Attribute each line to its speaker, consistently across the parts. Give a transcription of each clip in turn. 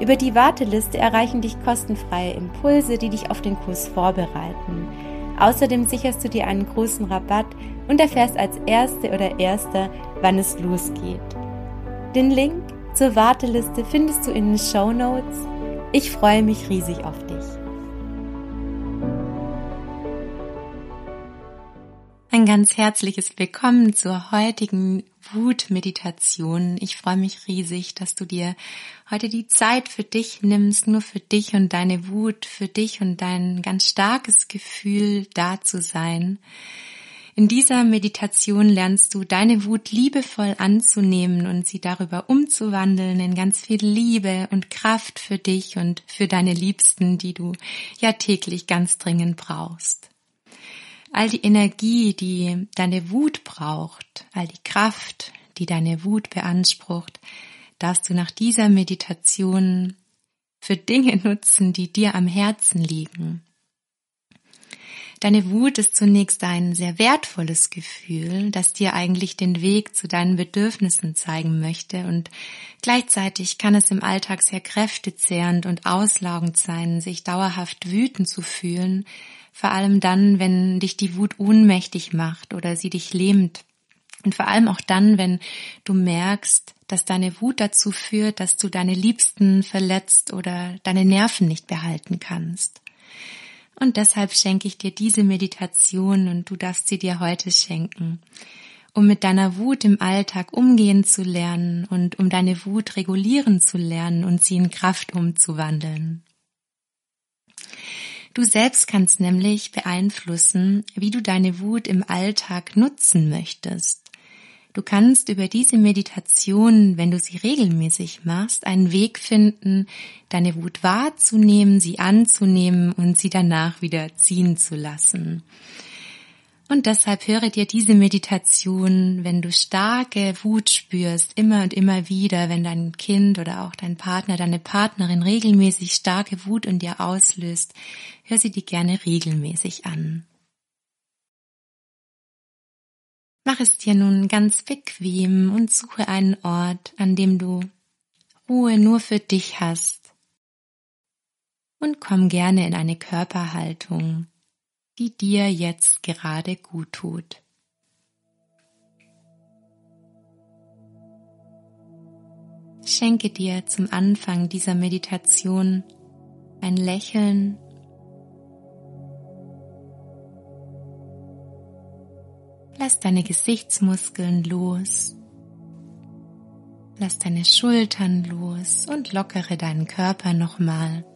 Speaker 1: Über die Warteliste erreichen dich kostenfreie Impulse, die dich auf den Kurs vorbereiten. Außerdem sicherst du dir einen großen Rabatt und erfährst als Erste oder Erster, wann es losgeht. Den Link zur Warteliste findest du in den Show Notes. Ich freue mich riesig auf dich. Ein ganz herzliches Willkommen zur heutigen Wutmeditation. Ich freue mich riesig, dass du dir heute die Zeit für dich nimmst, nur für dich und deine Wut, für dich und dein ganz starkes Gefühl da zu sein. In dieser Meditation lernst du deine Wut liebevoll anzunehmen und sie darüber umzuwandeln in ganz viel Liebe und Kraft für dich und für deine Liebsten, die du ja täglich ganz dringend brauchst all die Energie, die deine Wut braucht, all die Kraft, die deine Wut beansprucht, darfst du nach dieser Meditation für Dinge nutzen, die dir am Herzen liegen. Deine Wut ist zunächst ein sehr wertvolles Gefühl, das dir eigentlich den Weg zu deinen Bedürfnissen zeigen möchte und gleichzeitig kann es im Alltag sehr kräftezehrend und auslaugend sein, sich dauerhaft wütend zu fühlen, vor allem dann, wenn dich die Wut ohnmächtig macht oder sie dich lähmt. Und vor allem auch dann, wenn du merkst, dass deine Wut dazu führt, dass du deine Liebsten verletzt oder deine Nerven nicht behalten kannst. Und deshalb schenke ich dir diese Meditation und du darfst sie dir heute schenken, um mit deiner Wut im Alltag umgehen zu lernen und um deine Wut regulieren zu lernen und sie in Kraft umzuwandeln. Du selbst kannst nämlich beeinflussen, wie du deine Wut im Alltag nutzen möchtest. Du kannst über diese Meditation, wenn du sie regelmäßig machst, einen Weg finden, deine Wut wahrzunehmen, sie anzunehmen und sie danach wieder ziehen zu lassen. Und deshalb höre dir diese Meditation, wenn du starke Wut spürst, immer und immer wieder, wenn dein Kind oder auch dein Partner, deine Partnerin regelmäßig starke Wut in dir auslöst, hör sie dir gerne regelmäßig an. Mach es dir nun ganz bequem und suche einen Ort, an dem du Ruhe nur für dich hast. Und komm gerne in eine Körperhaltung, die dir jetzt gerade gut tut. Schenke dir zum Anfang dieser Meditation ein Lächeln. Lass deine Gesichtsmuskeln los. Lass deine Schultern los und lockere deinen Körper nochmal.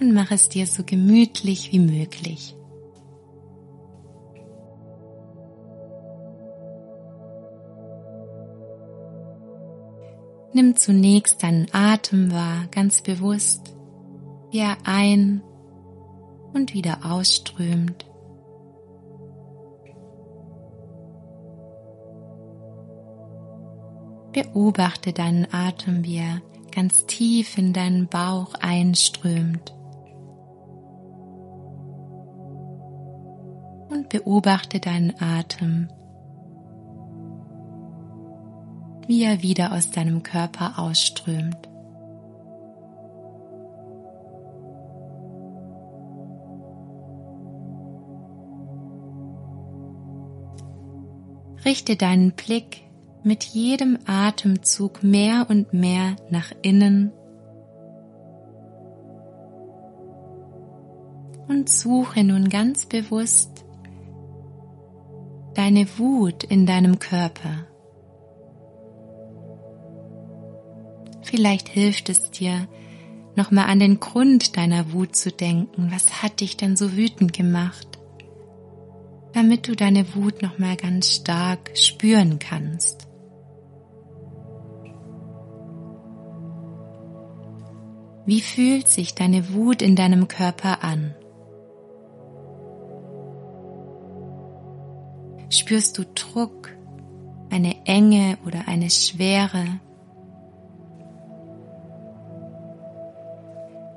Speaker 1: Und mach es dir so gemütlich wie möglich. Nimm zunächst deinen Atem wahr, ganz bewusst, wie er ein und wieder ausströmt. Beobachte deinen Atem, wie er ganz tief in deinen Bauch einströmt beobachte deinen Atem, wie er wieder aus deinem Körper ausströmt. Richte deinen Blick mit jedem Atemzug mehr und mehr nach innen und suche nun ganz bewusst deine Wut in deinem Körper. Vielleicht hilft es dir, nochmal an den Grund deiner Wut zu denken. Was hat dich denn so wütend gemacht? Damit du deine Wut nochmal ganz stark spüren kannst. Wie fühlt sich deine Wut in deinem Körper an? Spürst du Druck, eine Enge oder eine Schwere?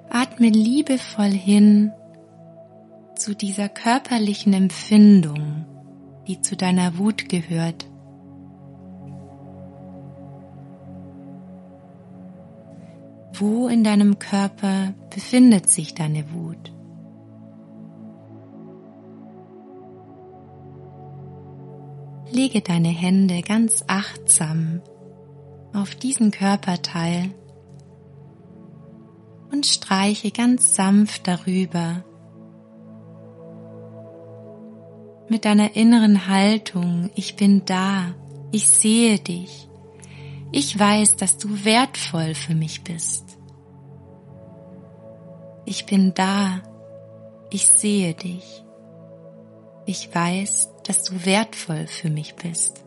Speaker 1: Atme liebevoll hin zu dieser körperlichen Empfindung, die zu deiner Wut gehört. Wo in deinem Körper befindet sich deine Wut? Lege deine Hände ganz achtsam auf diesen Körperteil und streiche ganz sanft darüber. Mit deiner inneren Haltung, ich bin da, ich sehe dich, ich weiß, dass du wertvoll für mich bist. Ich bin da, ich sehe dich. Ich weiß, dass du wertvoll für mich bist.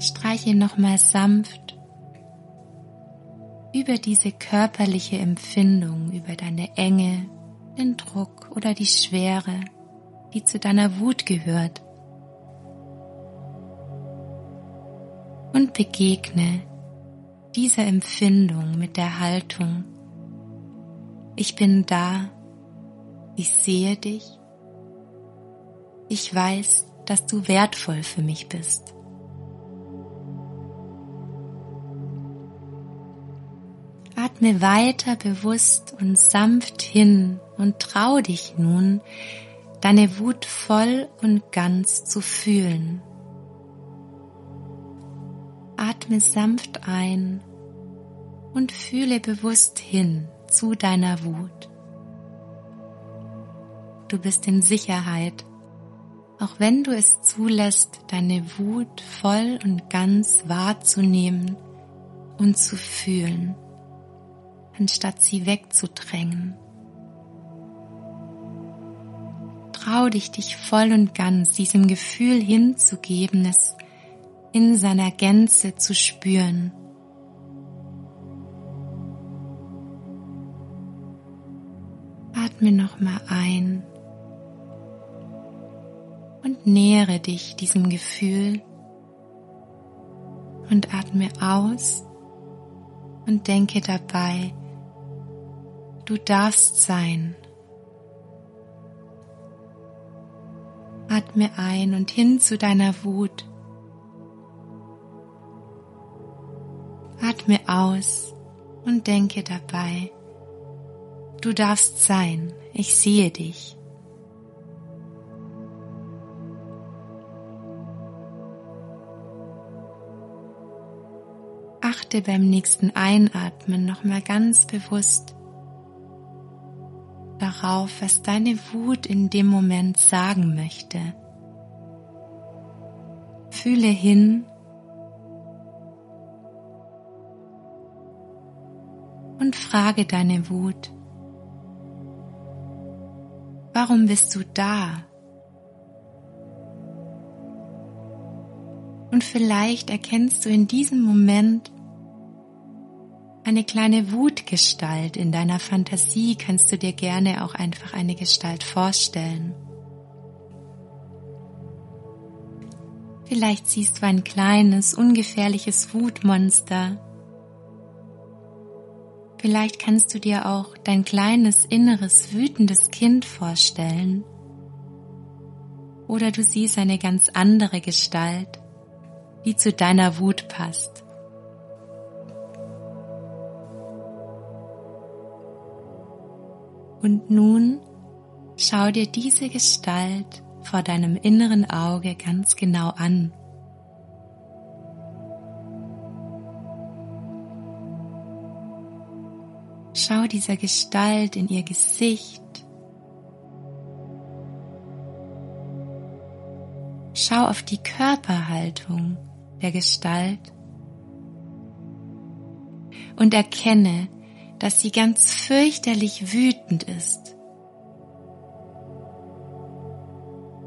Speaker 1: Streiche nochmal sanft über diese körperliche Empfindung, über deine Enge, den Druck oder die Schwere, die zu deiner Wut gehört. und begegne dieser Empfindung mit der Haltung, ich bin da, ich sehe dich, ich weiß, dass du wertvoll für mich bist. Atme weiter bewusst und sanft hin und trau dich nun, deine Wut voll und ganz zu fühlen. Atme sanft ein und fühle bewusst hin zu deiner Wut. Du bist in Sicherheit, auch wenn du es zulässt, deine Wut voll und ganz wahrzunehmen und zu fühlen, anstatt sie wegzudrängen. Trau dich, dich voll und ganz diesem Gefühl hinzugeben, es in seiner Gänze zu spüren. Atme nochmal ein und nähere dich diesem Gefühl und atme aus und denke dabei, du darfst sein. Atme ein und hin zu deiner Wut Atme aus und denke dabei, du darfst sein, ich sehe dich. Achte beim nächsten Einatmen nochmal ganz bewusst darauf, was deine Wut in dem Moment sagen möchte. Fühle hin, und frage deine Wut. Warum bist du da? Und vielleicht erkennst du in diesem Moment eine kleine Wutgestalt in deiner Fantasie, kannst du dir gerne auch einfach eine Gestalt vorstellen. Vielleicht siehst du ein kleines, ungefährliches Wutmonster, Vielleicht kannst du dir auch dein kleines inneres wütendes Kind vorstellen. Oder du siehst eine ganz andere Gestalt, die zu deiner Wut passt. Und nun schau dir diese Gestalt vor deinem inneren Auge ganz genau an. Schau dieser Gestalt in ihr Gesicht. Schau auf die Körperhaltung der Gestalt und erkenne, dass sie ganz fürchterlich wütend ist.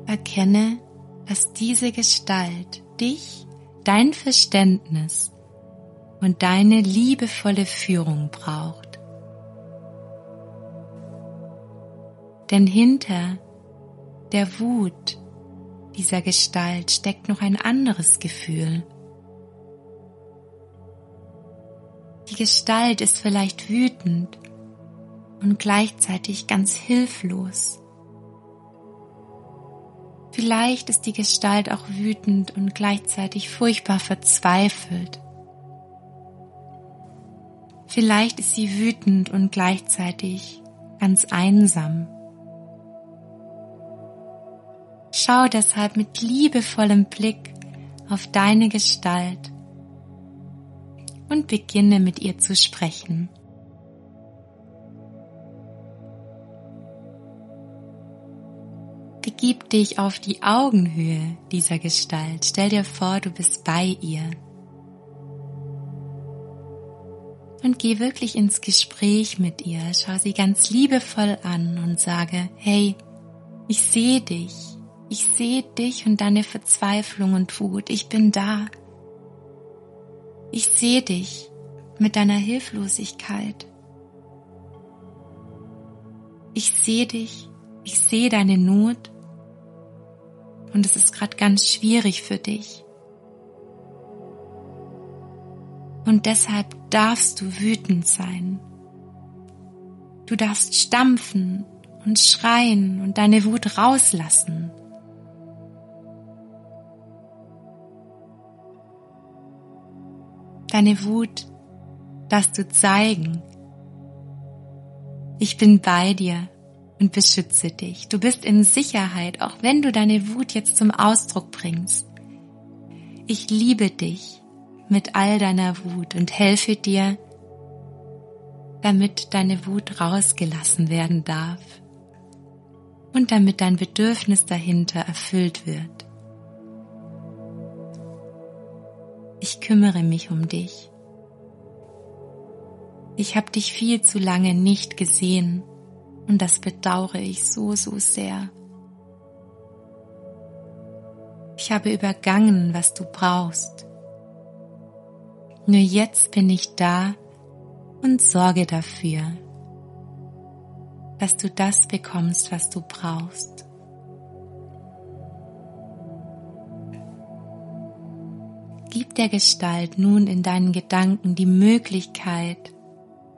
Speaker 1: Erkenne, dass diese Gestalt dich, dein Verständnis und deine liebevolle Führung braucht. Denn hinter der Wut dieser Gestalt steckt noch ein anderes Gefühl. Die Gestalt ist vielleicht wütend und gleichzeitig ganz hilflos. Vielleicht ist die Gestalt auch wütend und gleichzeitig furchtbar verzweifelt. Vielleicht ist sie wütend und gleichzeitig ganz einsam. Schau deshalb mit liebevollem Blick auf deine Gestalt und beginne mit ihr zu sprechen. Begib dich auf die Augenhöhe dieser Gestalt. Stell dir vor, du bist bei ihr. Und geh wirklich ins Gespräch mit ihr. Schau sie ganz liebevoll an und sage, hey, ich sehe dich. Ich sehe dich und deine Verzweiflung und Wut. Ich bin da. Ich sehe dich mit deiner Hilflosigkeit. Ich sehe dich, ich sehe deine Not und es ist gerade ganz schwierig für dich. Und deshalb darfst du wütend sein. Du darfst stampfen und schreien und deine Wut rauslassen. Deine Wut darfst du zeigen. Ich bin bei dir und beschütze dich. Du bist in Sicherheit, auch wenn du deine Wut jetzt zum Ausdruck bringst. Ich liebe dich mit all deiner Wut und helfe dir, damit deine Wut rausgelassen werden darf und damit dein Bedürfnis dahinter erfüllt wird. Ich kümmere mich um dich. Ich habe dich viel zu lange nicht gesehen und das bedauere ich so, so sehr. Ich habe übergangen, was du brauchst. Nur jetzt bin ich da und sorge dafür, dass du das bekommst, was du brauchst. Gib der Gestalt nun in deinen Gedanken die Möglichkeit,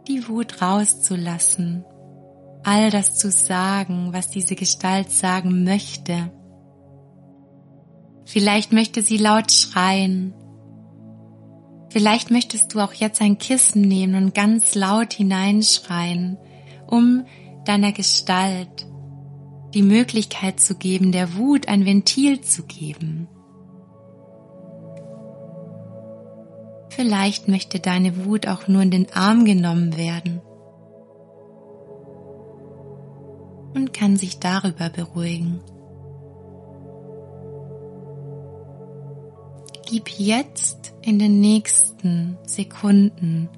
Speaker 1: die Wut rauszulassen, all das zu sagen, was diese Gestalt sagen möchte. Vielleicht möchte sie laut schreien. Vielleicht möchtest du auch jetzt ein Kissen nehmen und ganz laut hineinschreien, um deiner Gestalt die Möglichkeit zu geben, der Wut ein Ventil zu geben. Vielleicht möchte deine Wut auch nur in den Arm genommen werden und kann sich darüber beruhigen. Gib jetzt in den nächsten Sekunden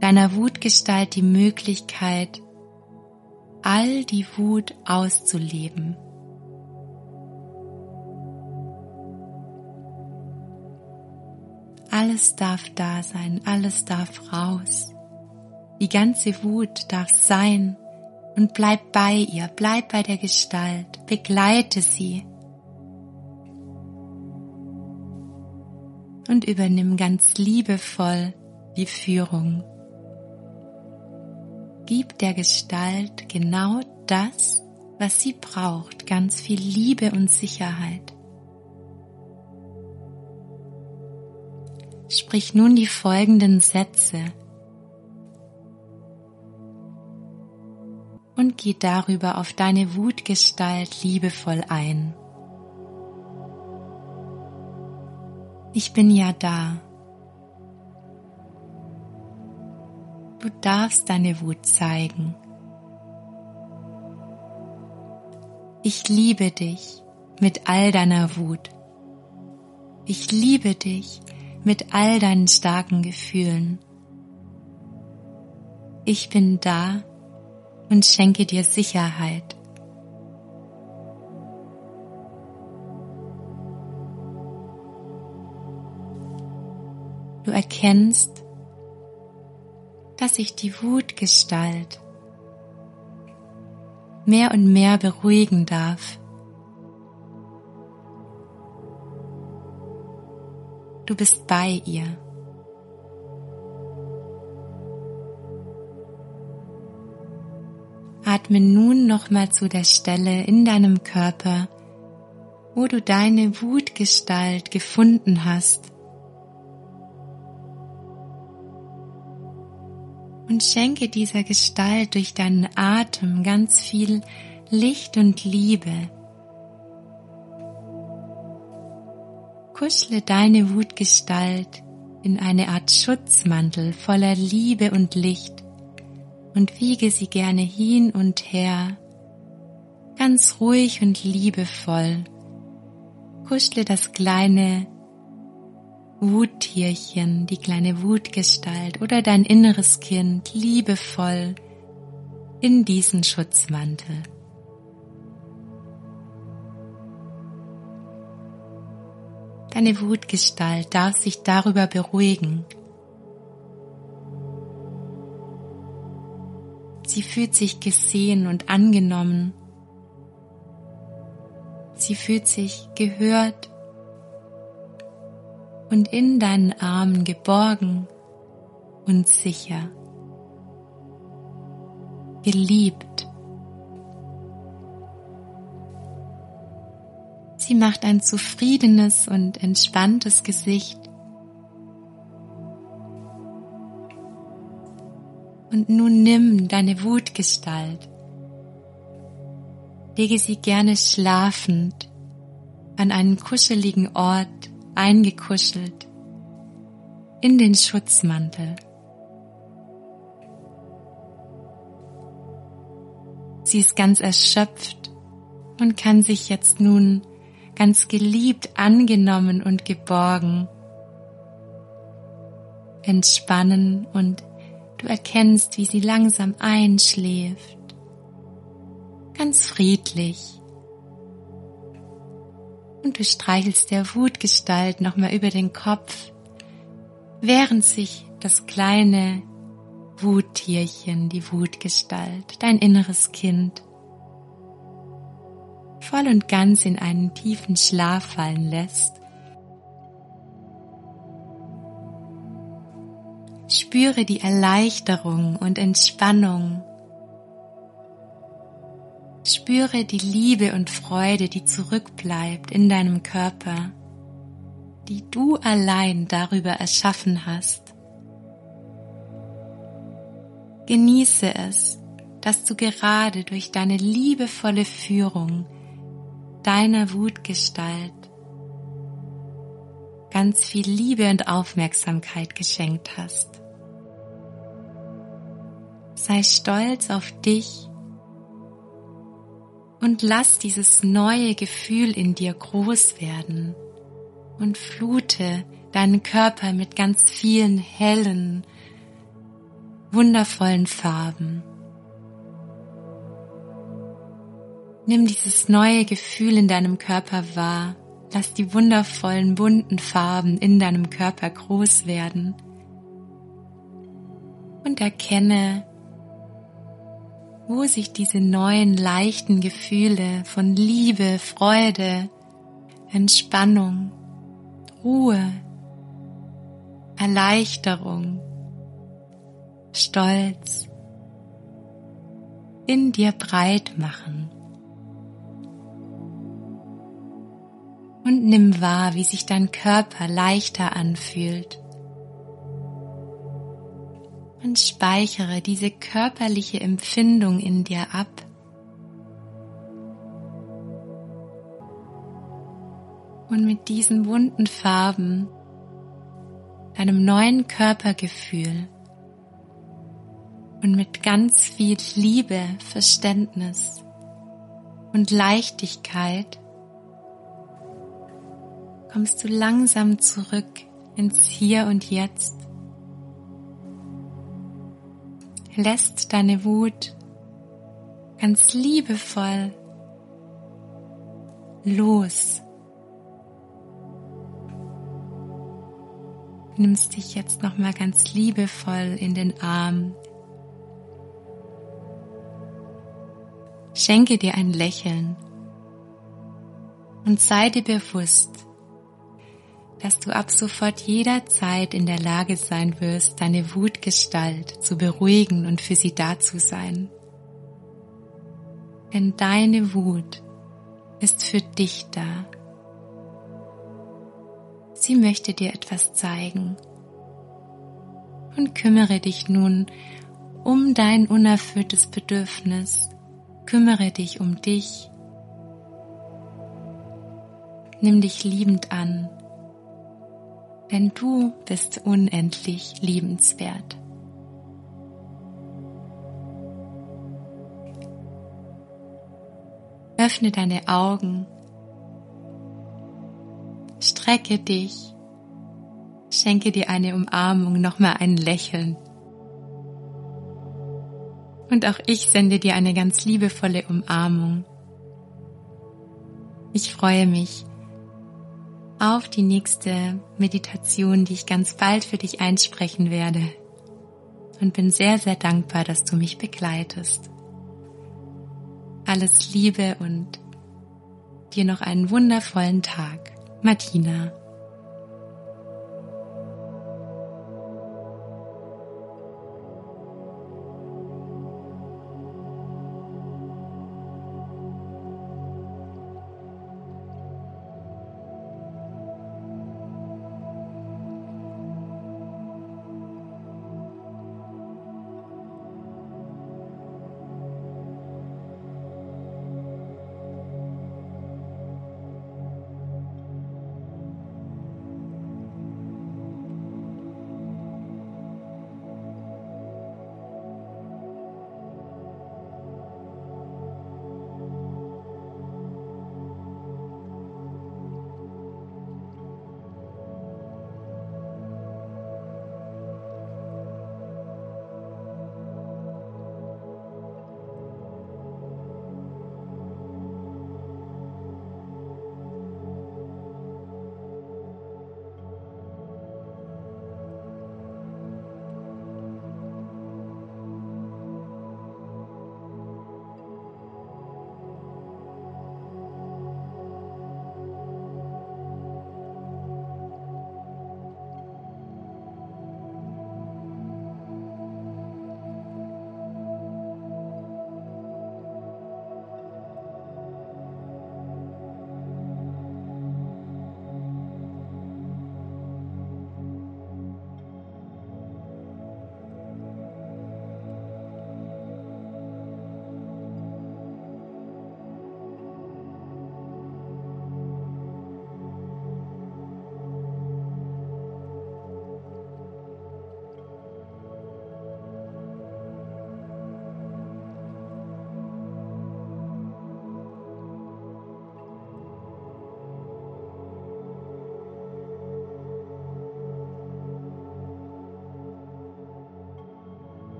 Speaker 1: deiner Wutgestalt die Möglichkeit, all die Wut auszuleben. Alles darf da sein, alles darf raus. Die ganze Wut darf sein und bleib bei ihr, bleib bei der Gestalt, begleite sie. Und übernimm ganz liebevoll die Führung. gib der Gestalt genau das, was sie braucht, ganz viel Liebe und Sicherheit. Sprich nun die folgenden Sätze und geh darüber auf deine Wutgestalt liebevoll ein. Ich bin ja da. Du darfst deine Wut zeigen. Ich liebe dich mit all deiner Wut. Ich liebe dich mit all deinen starken Gefühlen. Ich bin da und schenke dir Sicherheit. Du erkennst, dass sich die Wutgestalt mehr und mehr beruhigen darf. Du bist bei ihr. Atme nun nochmal zu der Stelle in deinem Körper, wo du deine Wutgestalt gefunden hast. Und schenke dieser Gestalt durch deinen Atem ganz viel Licht und Liebe. Kuschle deine Wutgestalt in eine Art Schutzmantel voller Liebe und Licht und wiege sie gerne hin und her, ganz ruhig und liebevoll. Kuschle das kleine Wuttierchen, die kleine Wutgestalt oder dein inneres Kind liebevoll in diesen Schutzmantel. Deine Wutgestalt darf sich darüber beruhigen, Sie fühlt sich gesehen und angenommen. Sie fühlt sich gehört und in deinen Armen geborgen und sicher. Geliebt. Sie macht ein zufriedenes und entspanntes Gesicht Und nun nimm deine Wutgestalt. Lege sie gerne schlafend an einen kuscheligen Ort eingekuschelt in den Schutzmantel. Sie ist ganz erschöpft und kann sich jetzt nun ganz geliebt, angenommen und geborgen entspannen und Du erkennst, wie sie langsam einschläft, ganz friedlich. Und du streichelst der Wutgestalt nochmal über den Kopf, während sich das kleine Wuttierchen, die Wutgestalt, dein inneres Kind, voll und ganz in einen tiefen Schlaf fallen lässt Spüre die Erleichterung und Entspannung. Spüre die Liebe und Freude, die zurückbleibt in deinem Körper, die du allein darüber erschaffen hast. Genieße es, dass du gerade durch deine liebevolle Führung deiner Wutgestalt ganz viel Liebe und Aufmerksamkeit geschenkt hast. Sei stolz auf dich und lass dieses neue Gefühl in dir groß werden und flute deinen Körper mit ganz vielen hellen, wundervollen Farben. Nimm dieses neue Gefühl in deinem Körper wahr Lass die wundervollen bunten Farben in deinem Körper groß werden und erkenne, wo sich diese neuen leichten Gefühle von Liebe, Freude, Entspannung, Ruhe, Erleichterung, Stolz, in dir breit machen. Und nimm wahr, wie sich dein Körper leichter anfühlt. Und speichere diese körperliche Empfindung in dir ab. Und mit diesen bunten Farben, deinem neuen Körpergefühl, und mit ganz viel Liebe, Verständnis und Leichtigkeit kommst du langsam zurück ins Hier und Jetzt. Lässt deine Wut ganz liebevoll los. Nimmst dich jetzt noch mal ganz liebevoll in den Arm, Schenke dir ein Lächeln und sei dir bewusst, dass du ab sofort jederzeit in der Lage sein wirst, deine Wutgestalt zu beruhigen und für sie da zu sein. Denn deine Wut ist für dich da. Sie möchte dir etwas zeigen. Und kümmere dich nun um dein unerfülltes Bedürfnis Kümmere dich um dich. Nimm dich liebend an, denn du bist unendlich liebenswert. Öffne deine Augen, strecke dich, schenke dir eine Umarmung, nochmal ein Lächeln. Und auch ich sende dir eine ganz liebevolle Umarmung. Ich freue mich auf die nächste Meditation, die ich ganz bald für dich einsprechen werde. Und bin sehr, sehr dankbar, dass du mich begleitest. Alles Liebe und dir noch einen wundervollen Tag. Martina.